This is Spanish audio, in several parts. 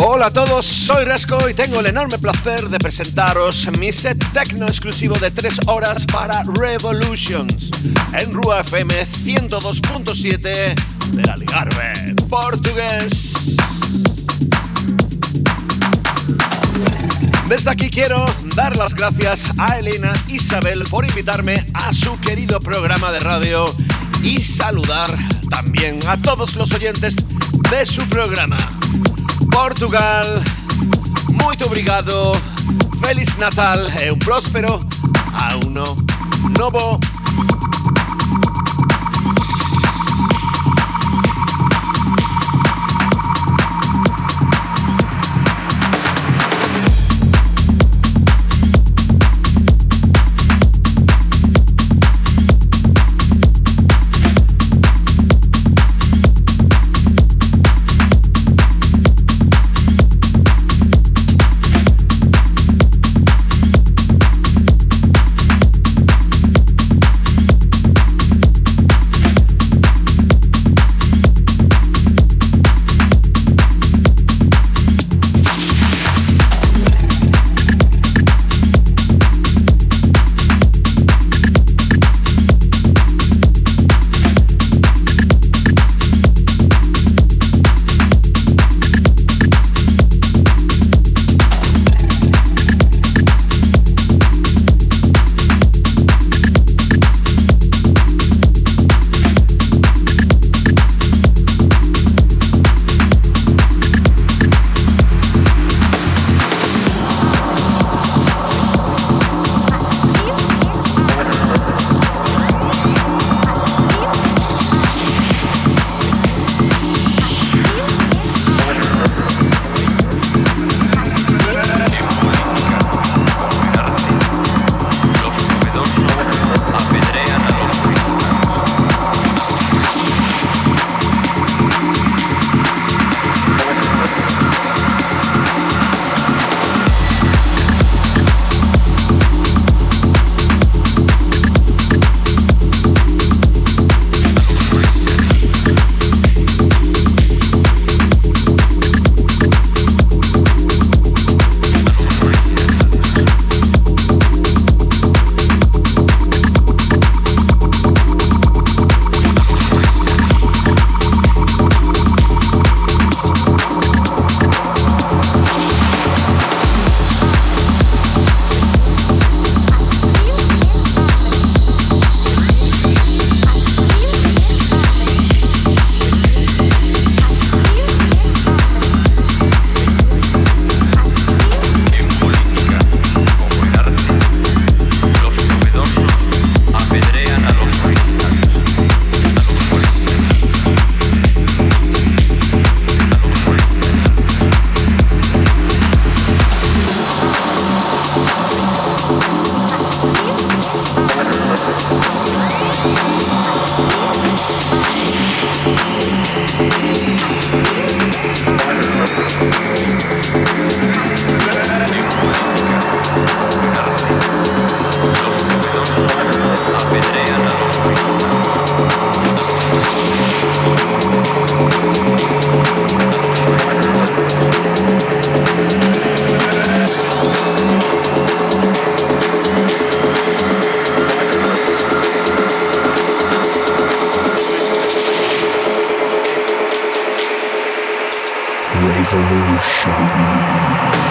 Hola a todos, soy Resco y tengo el enorme placer de presentaros mi set techno exclusivo de 3 horas para Revolutions en Rua FM 102.7 de la Ligarbe, portugués. Desde aquí quiero dar las gracias a Elena Isabel por invitarme a su querido programa de radio y saludar también a todos los oyentes de su programa. Portugal, muito obrigado, Feliz Natal e un próspero ano novo Revolution.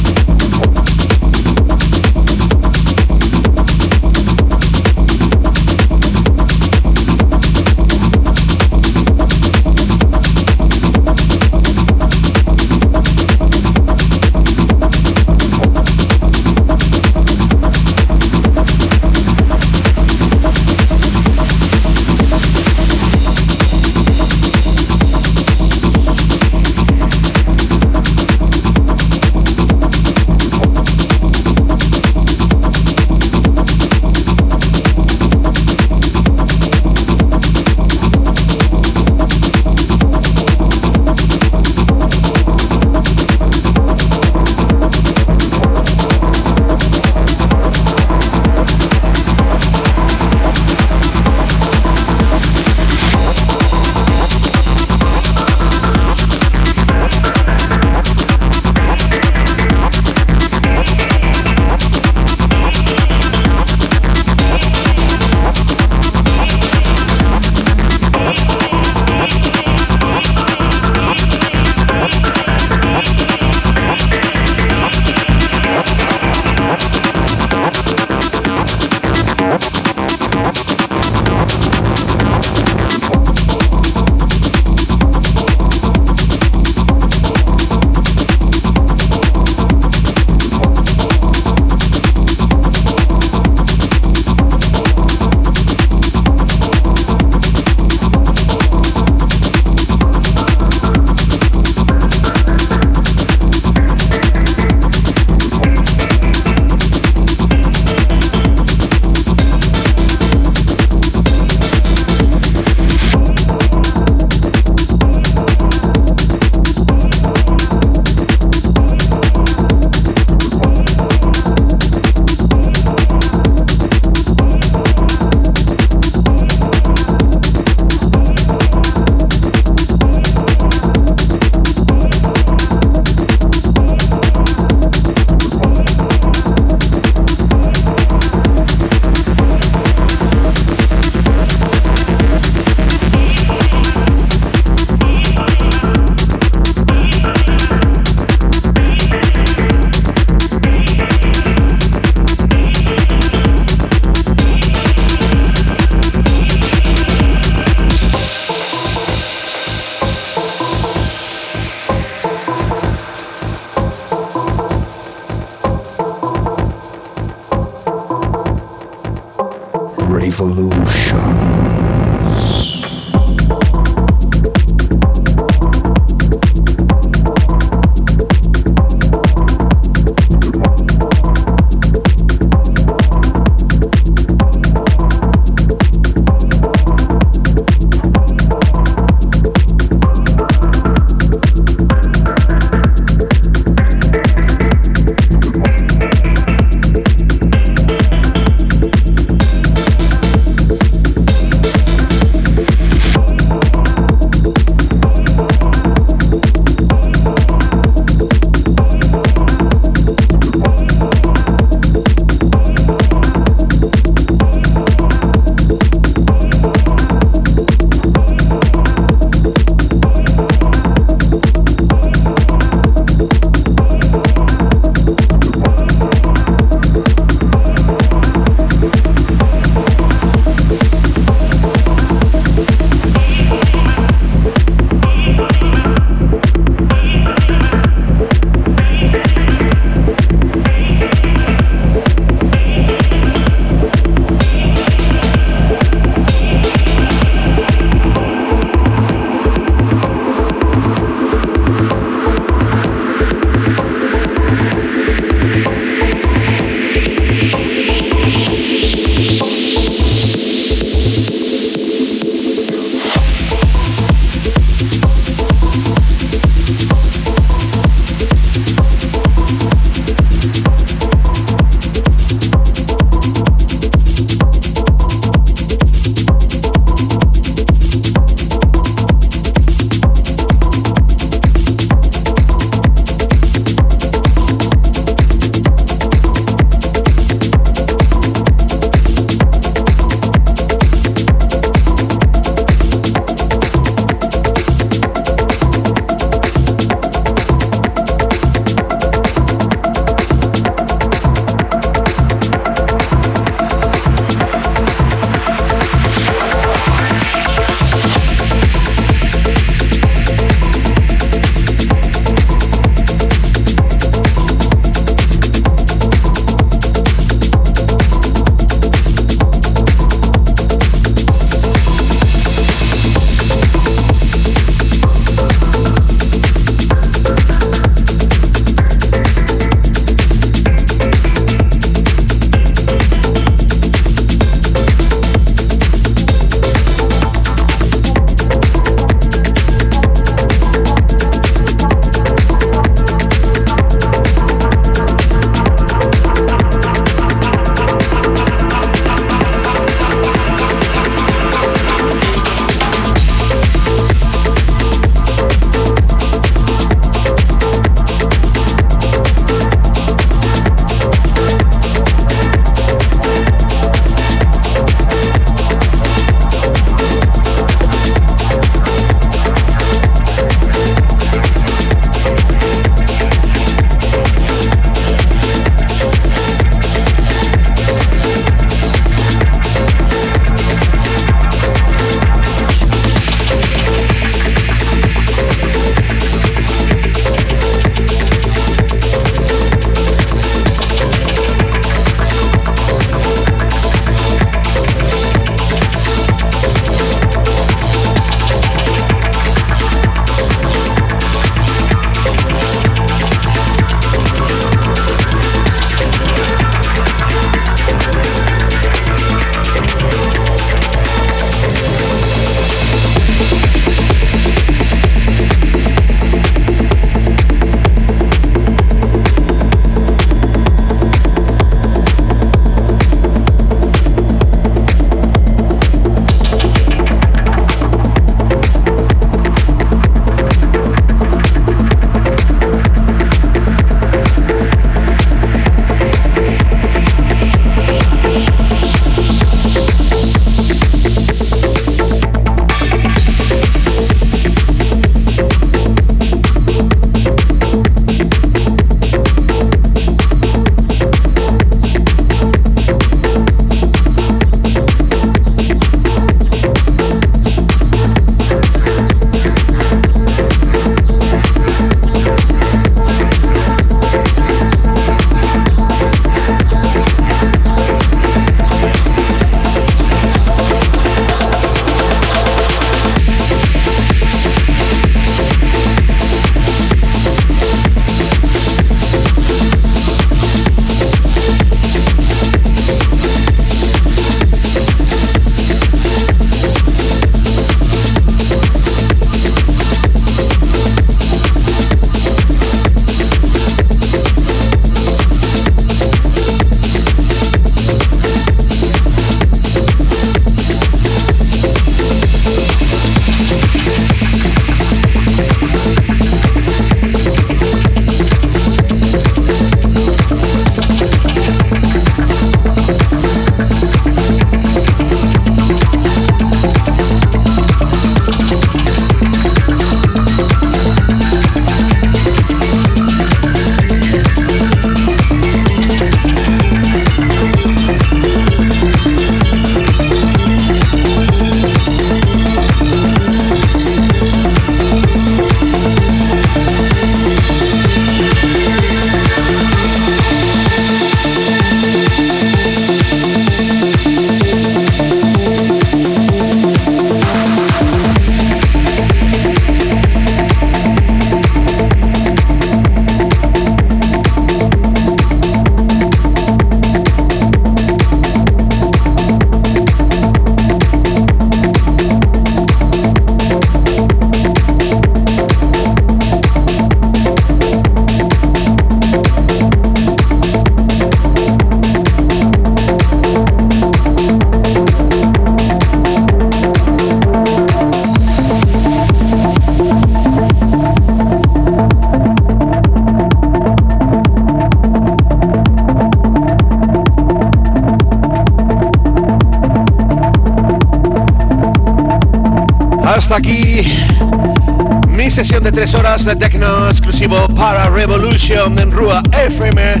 Para Revolution en Rua FM